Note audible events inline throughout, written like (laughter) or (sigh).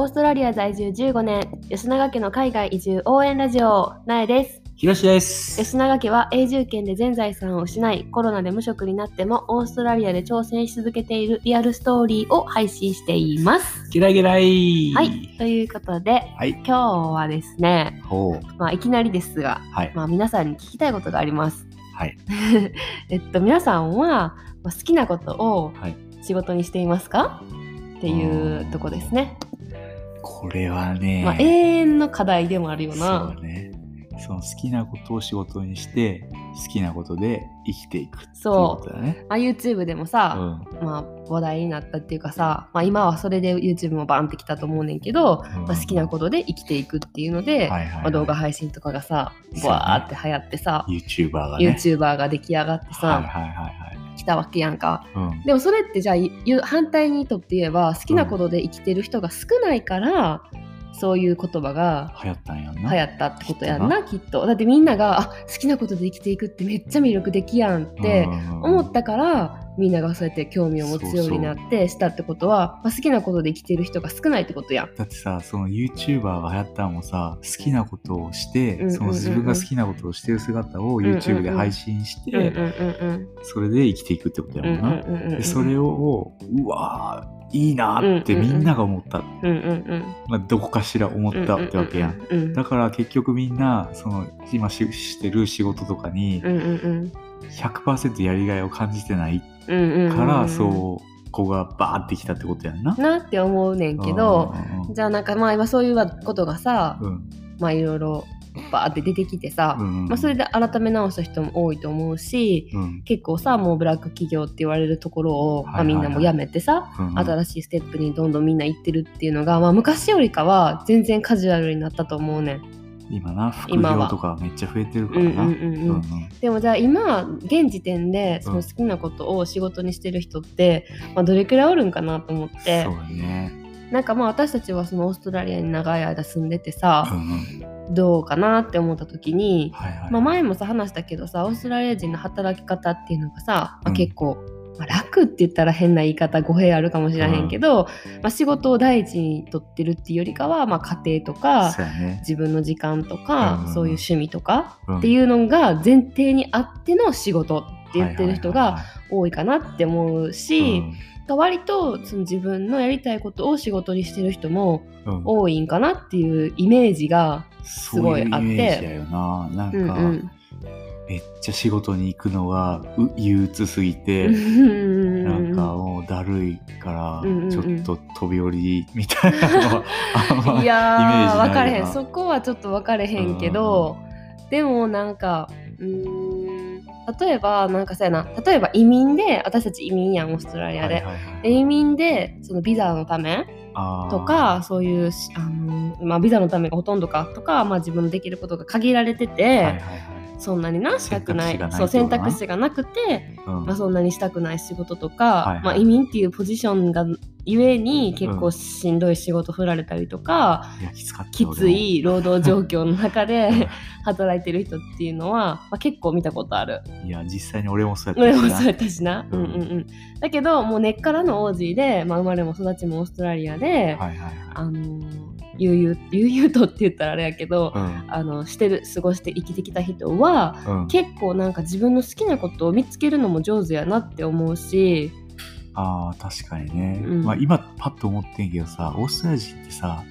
オーストラリア在住15年、吉永家の海外移住応援ラジオ、なえです。ひろしです。吉永家は永住権で全財産を失い、コロナで無職になってもオーストラリアで挑戦し続けているリアルストーリーを配信しています。ゲラゲラい。はい。ということで、はい。今日はですね。まあ、いきなりですが、はい。まあ、皆さんに聞きたいことがあります。はい。(laughs) えっと、皆さんはまあ好きなことをはい仕事にしていますか？っていうとこですね。これはね、まあ、永遠の課題でもあるよそう。ね。その好きなことを仕事にして、好きなことで生きていくっていうそうことだね。まあ、YouTube でもうさ、ん。まあ、話題になったっていうかさ、まあ、今はそれで YouTube もバンってきたと思うねんけど、うんまあ、好きなことで生きていくっていうので、はいはい、はいまあ、動画配信とかがさバーって流行ってさ、YouTuber がね。YouTuber が出来上がってさ、はいはいはいはい。来たわけやんか。うん。でもそれってじゃあゆ反対にとって言えば好きなことで生きてる人が少ないから、そういう言葉が流行ったんやん流な。行ったってことやんなきっとだってみんながあ好きなことで生きていくってめっちゃ魅力的やんって思ったからみんながそうやって興味を持つようになってしたってことはまあ好きなことで生きてる人が少ないってことやん。だってさその YouTuber が流行ったのもさ好きなことをして、うんうんうんうん。その自分が好きなことをしてる姿を YouTube で配信して、うんうんうんそれで生きていくってことうんやもんな、うんうんうんうん。でそれをうわーいいなーってみんなが思った、まあ、どこかしら思ったってわけやん、だから結局みんなその今ししてる仕事とかにうんうんうん。100%やりがいを感じてないからそうこがバーってきたってことやんな。なって思うねんけどうんじゃあなんかまあ今そういうことがさ、うん。まあいろいろバーって出てきてさ、うんまあ、それで改め直した人も多いと思うしうん。結構さもうブラック企業って言われるところを、まあ、みんなもやめてさ、うん新しいステップにどんどんみんな行ってるっていうのが、まあ、昔よりかは全然カジュアルになったと思うねん。今な副業とかめっちゃ増えてるからな。うんうんうんでもじゃあ今現時点でその好きなことを仕事にしてる人って、まあ、どれくらいおるんかなと思って。そうだね。なんかまあ私たちはそのオーストラリアに長い間住んでてさう、んうん。どうかなって思った時に、はいはいはい。まあ、前もさ話したけどさオーストラリア人の働き方っていうのがさ、まあうん。結構、まあ、楽って言ったら変な言い方語弊あるかもしれへんけど、まあ、仕事を第一にとってるっていうよりかは、まあ、家庭とかね。自分の時間とか、うんそういう趣味とかうん。っていうのが前提にあっての仕事って言ってる人がはいはい多いかなって思うし、はいはい割とその自分のやりたいことを仕事にしてる人も多いんかなっていうイメージが、すごいあって。イメージやよな。なんか、うんうんめっちゃ仕事に行くのがう憂鬱すぎて、ななんかもうだるいからうんうんうん。ちょっと飛び降りみたいなのはあんまいやイメー分かれへん。そこはちょっと分かれへんけど、でもなんかうーん例えばなんかさやな。例えば移民で私たち移民やんオーストラリアで。はいはいはいで移民でそのビザのためとかそういうしあの、まあ、ビザのためがほとんどかとか、まあ、自分のできることが限られてて、はいはいはいそんなになしたくない。そう選択肢がなくて、うん。まあ、そんなにしたくない仕事とか、はいはい。まあ、移民っていうポジションがゆえに結構しんどい仕事振られたりとか、いやきつきつい労働状況の中で (laughs) 働いてる人っていうのは、まあ、結構見たことある。いや実際に俺もそうやったしな。俺もそうやったしな。ううんんうんうん。だけどもう根っからのオージーで、まあ、生まれも育ちもオーストラリアで、はいはいはい。あのー悠々悠々とって言ったらあれやけど、うん。あのしてる過ごして生きてきた人はうん。結構なんか自分の好きなことを見つけるのも上手やなって思うし、あー確かにね、うん。まあ、今パッと思ってんけどさオーストラリア人ってさ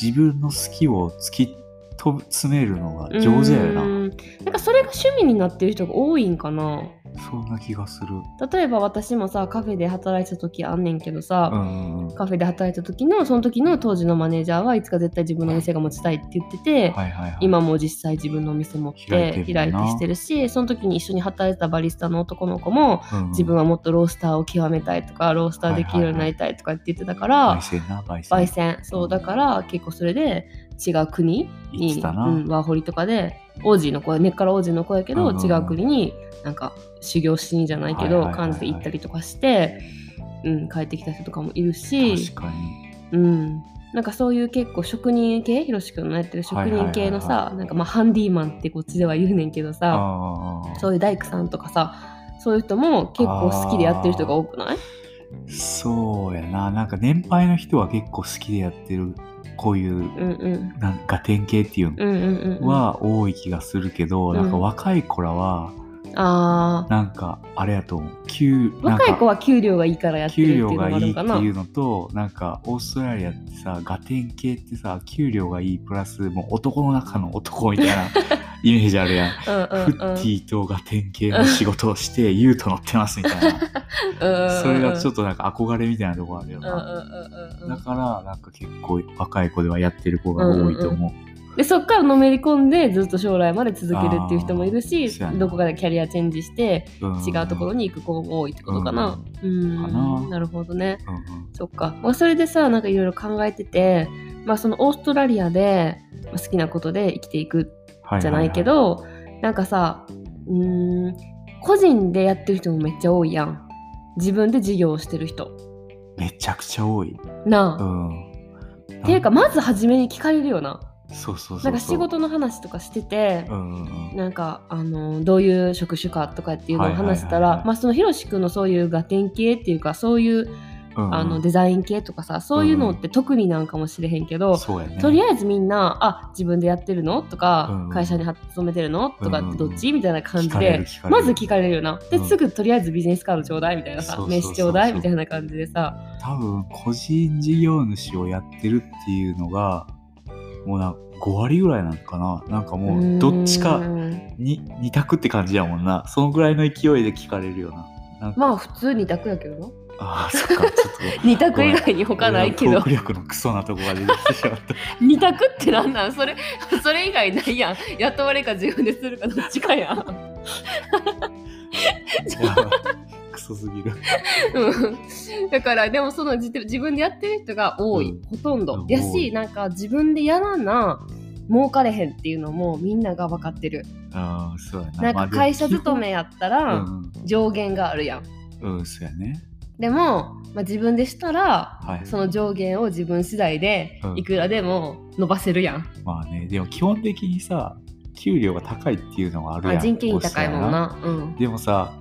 自分の好きを突きと詰めるのが上手やよな。うん。なんかそれが趣味になってる人が多いんかな。そんな気がする。例えば私もさカフェで働いてた時あんねんけどさ、うんカフェで働いた時のその時の当時のマネージャーはいつか絶対自分のお店が持ちたいって言ってて、はいはいはい今も実際自分のお店持って開いてしてるしその時に一緒に働いてたバリスタの男の子もうんうん。自分はもっとロースターを極めたいとかロースターできるようになりたいとかって言ってたから、焙煎な焙煎焙煎。そうだから結構それで違う国に、うん、ワーホリとかで王子の子根っから王子の子やけど、違う国になんか修行しにじゃないけど、感じで行ったりとかして、うん、帰ってきた人とかもいるし、確かに。うん、なんかそういう結構職人系ひろし君のやってる職人系のさなんかまあハンディーマンってこっちでは言うねんけどさそういう大工さんとかさそういう人も結構好きでやってる人が多くない？そうやな。なんか年配の人は結構好きでやってるこういうなんか典型っていうのは多い気がするけど、うん。なんか若い子らはあなんかあれやと思う。給あ若い子はは給料がいいからやってるって給いうのが料がいいっていうのとなんかオーストラリアってさガテン系ってさ給料がいいプラスもう男の中の男みたいなイメージあるやん。うんうんフッティとガテン系の仕事をしてユート乗ってますみたいな。それがちょっととなんか憧れみたいなとこあるようんうんな。うんうんだからなんか結構若い子ではやってる子が多いと思う。でそっからのめり込んでずっと将来まで続けるっていう人もいるしあーそうやなどこかでキャリアチェンジしてうん違うところに行く子も多いってことかな。うんかななるほどね。うんうんそっか。まあ、それでさなんかいろいろ考えてて、まあ、そのオーストラリアでまあ好きなことで生きていくはじゃないけど、なんかさうーん個人でやってる人もめっちゃ多いやん。自分で事業をしてる人。めちゃくちゃ多い。なあ。うん。っていうかまず初めに聞かれるよな。そうそう。なんか仕事の話とかしてて、うんうんうん。なんかあのどういう職種かとかっていうのを話したはいはいはいはいらまあそのひろしくんのそういうガテン系っていうかそういうあのデザイン系とかさそういうのって特になんかもしれへんけど、ね。とりあえずみんな「あ自分でやってるの?」とか、うん会社に勤めてるの?」とかってどっち、みたいな感じでまず聞かれるよな。で、うん。すぐとりあえずビジネスカードちょうだいみたいなさ名刺ちょうだいみたいな感じでさ。多分個人事業主をやってるっていうのがもうな5割ぐらいなのかな。なんかもうどっちかうんに2択って感じやもんな。そのぐらいの勢いで聞かれるよな。まあ普通二択やけどなあーそっかちょっと (laughs) 二択以外に他ないけど。ト力のクソなとこが出てきてしまった。(laughs) 二択ってなんなん？それ (laughs) それ以外ないやん。雇われか自分でするかどっちかやん。クソすぎる。うん。だからでもその自自分でやってる人が多い、うん。ほとんど。うんやしなんか自分でやらな儲かれへんっていうのもみんなが分かってる。ああそうやな。なんか会社勤めやったらうん上限があるやんうん、うん、そうやねでも、まあ、自分でしたらはい。その上限を自分次第でうん。いくらでも伸ばせるやん、まあねでも基本的にさ給料が高いっていうのはあるやん。あ人件費高いもんな。うん。でもさ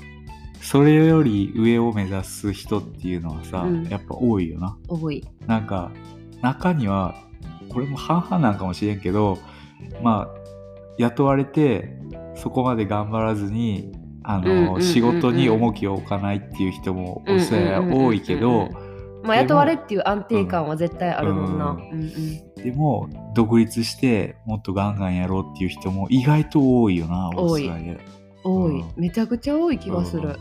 それより上を目指す人っていうのはさ、うん。やっぱ多いよな。多い。なんか中にはこれも半々なんかもしれんけどまあ雇われてそこまで頑張らずにあの仕事に重きを置かないっていう人もおそらく多いけどまあ、雇われっていう安定感は絶対あるもんな、でも独立してもっとガンガンやろうっていう人も意外と多いよな多い、うん。めちゃくちゃ多い気がする、うん。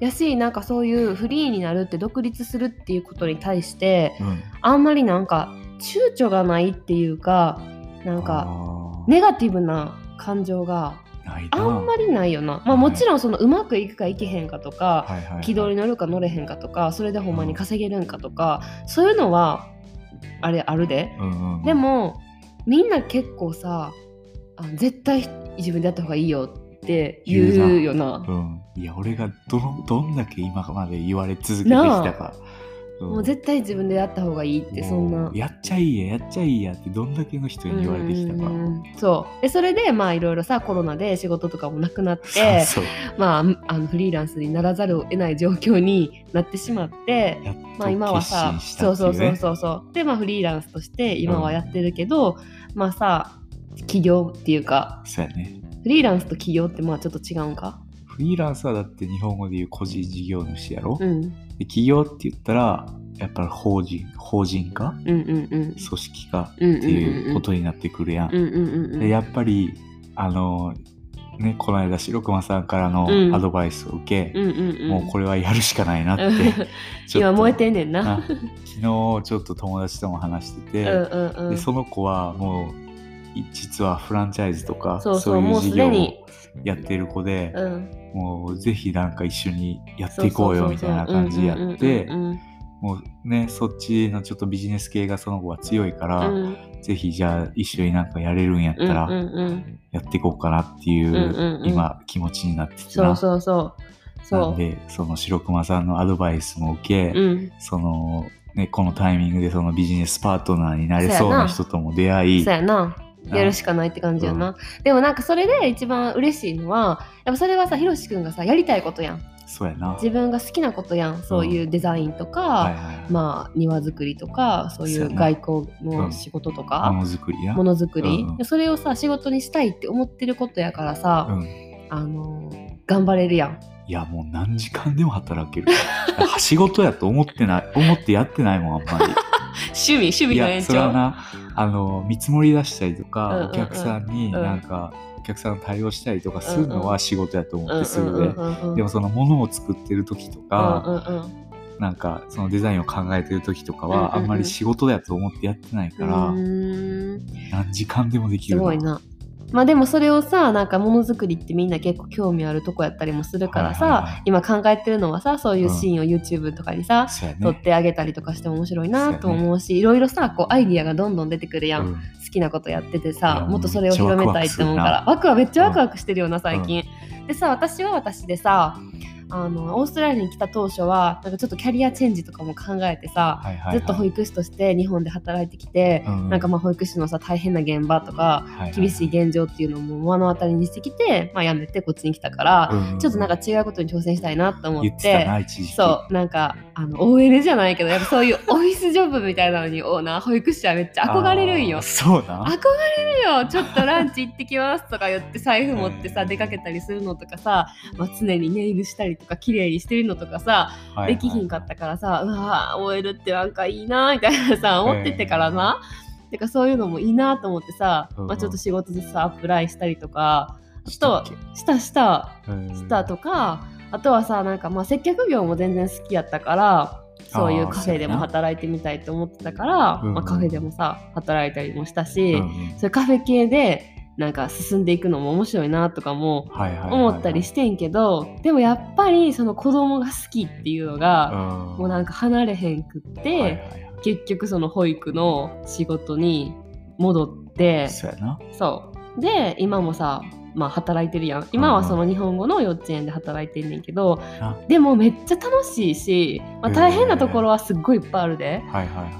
やしなんかそういうフリーになるって独立するっていうことに対してうん。あんまりなんか躊躇がないっていうかなんかネガティブな感情があんまりないよな。まあもちろんそのうまくいくかいけへんかとか、はいはいはい。軌道に乗るか乗れへんかとかそれでほんまに稼げるんかとか、そういうのはあれあるで、うんうんでもみんな結構さあ絶対自分でやった方がいいよって言うよな。うん、いや俺がどのどんだけ今まで言われ続けてきたか、うんもう絶対自分でやった方がいいってそんな。やっちゃいいややっちゃいいやってどんだけの人に言われてきたか、うん。そう。でそれでまあいろいろさコロナで仕事とかもなくなって (laughs) まああのフリーランスにならざるを得ない状況になってしまってまあ今は決さそうそうそうそうそう。でまあフリーランスとして今はやってるけど、まあさ起業っていうかそうやね。フリーランスと起業ってまあちょっと違うんか？フリーランスはだって日本語で言う個人事業主やろ、うん。で企業って言ったらやっぱり法人法人化？うんうんうん。組織化うんうんっていうことになってくるやん、うんうんうんうん。でやっぱりあのねこの間白熊さんからのうん。アドバイスを受け、うんうんうん。もうこれはやるしかないなって (laughs) 今燃えてんねんな。な昨日ちょっと友達とも話してて、うんうんうん。でその子はもうい実はフランチャイズとかそういう事業をやってる子で、うん。もうぜひなんか一緒にやっていこうよみたいな感じでやってもうねそっちのちょっとビジネス系がその子は強いから、うん。うんぜひじゃあ一緒になんかやれるんやったらやっていこうかなっていう,、今気持ちになってきてなそうそうそう。そなんでその白熊さんのアドバイスも受け、ううん。そのねこのタイミングでそのビジネスパートナーになれそうなな。人とも出会いやるしかないって感じやな、でもなんかそれで一番嬉しいのはやっぱそれはさひろしくんがさやりたいことやん。そうやな。自分が好きなことやん。そういうデザインとか、はいはいまあ庭作りとかそういう外交の仕事とか、ものづくりや。ものづくり、うん。それをさ仕事にしたいって思ってることやからさ、うん。あの頑張れるやん。いやもう何時間でも働ける。(laughs) 仕事やと思ってない思ってやってないもんあんまり趣味趣味いの延やそれは長なあの見積もり出したりとか、うんうんうん。お客さんにうん。なんか、お客さんの対応したりとかするのは仕事やと思うんってするで、うんうんうんうんでもそのものを作ってる時とか、うんうんうん。なんかそのデザインを考えてる時とかは、うんうんうん。あんまり仕事やと思ってやってないから、何時間でもできるすごいな。まあでもそれをさなんかものづくりってみんな結構興味あるとこやったりもするからさ、はいはいはい。今考えてるのはさそういうシーンを YouTube とかにさ、そうやね。撮ってあげたりとかしても面白いなと思うしいろいろさこうアイディアがどんどん出てくるやん、うん。好きなことやってていさやもっとそれを広めたいって思うから。めワクワクめっちゃワクワクしてるよな最近、でさ私は私でさあのオーストラリアに来た当初はなんかちょっとキャリアチェンジとかも考えてさ、はいはいはい。ずっと保育士として日本で働いてきて、うんなんかまあ保育士のさ大変な現場とかはいはい厳しい現状っていうのも目の当たりにしてきて、まあ、辞めてこっちに来たから、うんちょっとなんか違うことに挑戦したいなと思言っってそうなんかあの OL じゃないけどやっぱそういうオフィスジョブみたいなのにおな保育士はめっちゃ憧れるんよ。そうな憧れるよ。ちょっとランチ行ってきますとか言って財布持ってさ出かけたりするのとかさ、まあ、常にネイルしたりとか綺麗にしてるのとかさはいはい。できひんかったからさ、うわー OL ってなんかいいなみたいなさ思っててからな、てかそういうのもいいなと思ってさ、うんうん。まあ、ちょっと仕事でさアプライしたりとかあとしたしたしたとかあとはさなんかまあ接客業も全然好きやったからそういうカフェでも働いてみたいと思ってたから、うんうん。まあ、カフェでもさ働いたりもしたし、うんうん。そういうカフェ系でなんか進んでいくのも面白いなとかも思ったりしてんけど、でもやっぱりその子供が好きっていうのが、うん。もうなんか離れへんくって、結局その保育の仕事に戻ってそうやな。そう。で今もさまあ働いてるやん。今はその日本語の幼稚園で働いてんねんけど、な。でもめっちゃ楽しいし、まあ、大変なところはすっごいいっぱいあるで、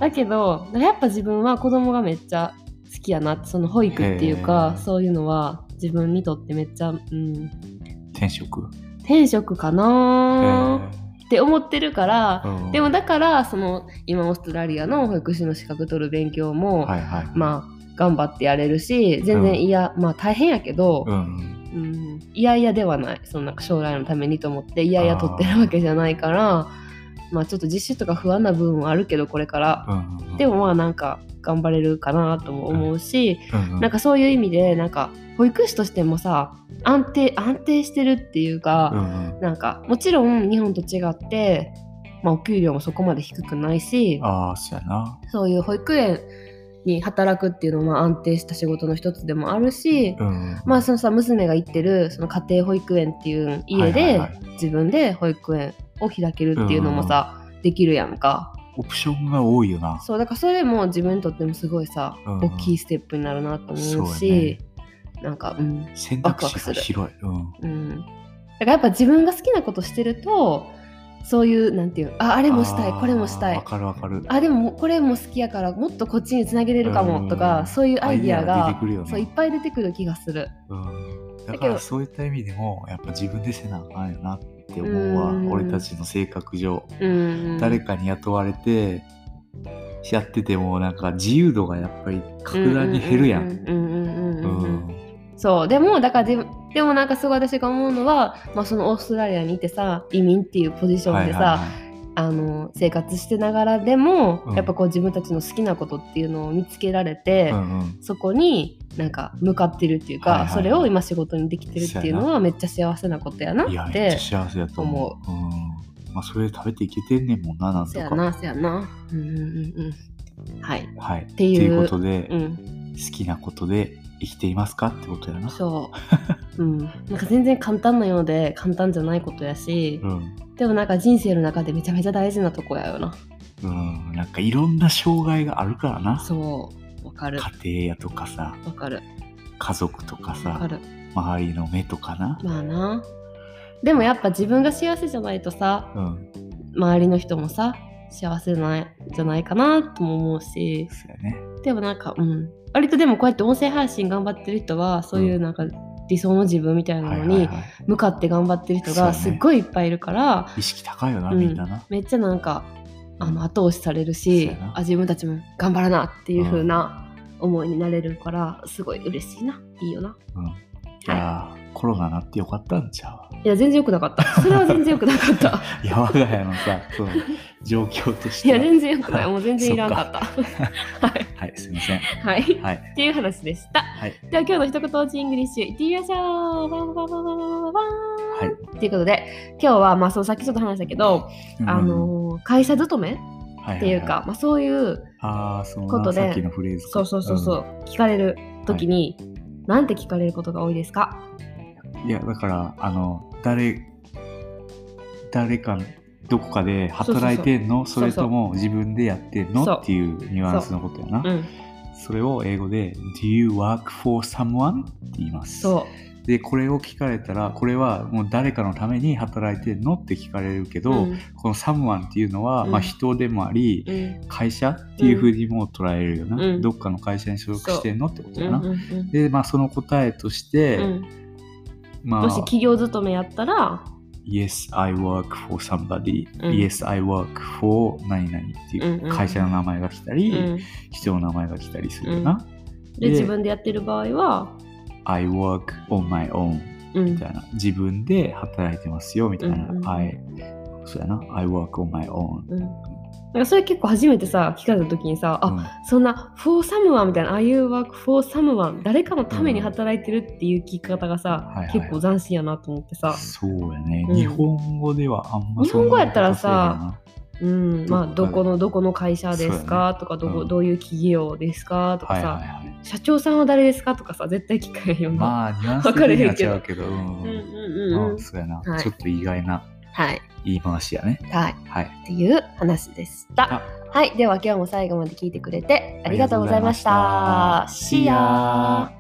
だけどやっぱ自分は子供がめっちゃ好きやなその保育っていうかそういうのは自分にとってめっちゃ、うん、転職？転職かなって思ってるから、うん。でもだからその今オーストラリアの保育士の資格取る勉強も、はいはい。まあ頑張ってやれるし全然いや、まあ大変やけど、うんうん、いやいやではない。そのなんか将来のためにと思っていやいや取ってるわけじゃないからまあちょっと実習とか不安な部分はあるけどこれから、うんうん。でもまあなんか頑張れるかなとも思うし、うんうん。なんかそういう意味でなんか保育士としてもさ安定安定してるっていうか、うんうん。なんかもちろん日本と違って、まあ、お給料もそこまで低くないしそうやな。そういう保育園に働くっていうのは安定した仕事の一つでもあるし、うんまあそのさ娘が行ってるその家庭保育園っていう家ではい自分で保育園を開けるっていうのもさ、できるやんかオプションが多いよな。そうだからそれも自分にとってもすごいさ、うん大きいステップになるなと思うそうしやなんかうん選択肢が広い。うん。うん。だからやっぱ自分が好きなことしてるとそういうなんていうああれもしたいこれもしたい。わかるわかる。あでもこれも好きやからもっとこっちにつなげれるかもとか、うんそういうアイディアがそういっぱい出てくる気がする。うん。だからそういった意味でもやっぱ自分でせなあかんよなって思うわ。うん。俺たちの性格上。うん。誰かに雇われてやっててもなんか自由度がやっぱり格段に減るやん。そう。でもだからでもでもなんかすごい私が思うのは、まあ、そのオーストラリアにいてさ移民っていうポジションでさ、はいはいはいあの生活してながらでも、うん。やっぱこう自分たちの好きなことっていうのを見つけられて、うんうん。そこになんか向かってるっていうか、はいはい。はいそれを今仕事にできてるっていうのはめっちゃ幸せなことやなってちゃ幸せだと思思う。うん。まあそれで食べていけてんねんもんななんとか。そやなそやな。うんうんうんうん。はい。はい。っていういうことで、うん。好きなことで生きていますかってことやな。そう、(laughs) うん、なんか全然簡単なようで簡単じゃないことやし、うん。でもなんか人生の中でめちゃめちゃ大事なとこやよなうん。なんかいろんな障害があるからな。そうわかる家庭やとかさ、わかる家族とかわかさ、る周りの目とかな。まあなでもやっぱ自分が幸せじゃないとさうん。周りの人もさ幸せないじゃないかなとも思うしそうやね。でもなんかうん割とでもこうやって音声配信頑張ってる人はそういうなんか理想の自分みたいなのにはいはいはい向かって頑張ってる人がすっごいいっぱいいるから、意識高いよな、うんみんなな。めっちゃなんかあの後押しされるしあ自分たちも頑張らなっていう風な思いになれるからすごい嬉しいな。いいよな。うん。い。やーコロナなってよかったんちゃう？いや全然良くなかった。(laughs) それは全然良くなかった。いや我が家のさそう状況としていや全然良くない。もう全然いらんかった。はい、はい、すいません。はい、はい、っていう話でした、はい、では今日の一言落ちングリッシュいってみましょう。バンバンバンバンバンバンバン。はい。ということで今日はまあそうさっきちょっと話したけど、うん、あの会社勤めっていうか、はい。はいはい、まあ、そういうことでそうそうそうそう、うん、聞かれる時に、はい、なんて聞かれることが多いですか？いや、だから、あの、誰、誰か、どこかで働いてんの？それとも自分でやってんの？っていうニュアンスのことやな。うん。それを英語で Do you work for someone? って言います。そで、これを聞かれたら、これはもう誰かのために働いてんの？って聞かれるけう。ど、うん。この someone っていうのは、うん。まあ人でもあり、うん。会社っていうふうにも捉えるよな、うん。どっかの会社に所属してんの？ってことやな、でまあその答えとして、うんまあ。もし企業勤めやったら、Yes, I work for somebody、うん。Yes, I work for 何々っていううんうん。うん会社の名前が来たり、うん。人の名前が来たりするよな、でで自分でやってる場合は、I work on my own うん。みたいな。自分で働いてますよみたいな、うんうん。I そうやな。I work on my own うん、なんかそれ結構初めてさ聞かれた時にさ、あうん。そんな for someone みたいな Are you work for someone 誰かのために働いてるっていう聞き方がさ、はいはい。結構斬新やなと思ってさ、そうやね、うん。日本語ではあんま日本語やったらさうん、まあどこのどこの会社ですか、とかどこ、うん。どういう企業ですか？とかさ、はないはいはい。はい社長さんは誰ですかとかさ絶対聞かへんよな。まあ、ニュアンス的には違うけど、うんうんうんうんうん。あそうやな、はいちょっと意外なはい。言い回しやね。はい。はい。っていう話でしたあ。はい。では今日も最後まで聞いてくれてありがとうございました。した See ya!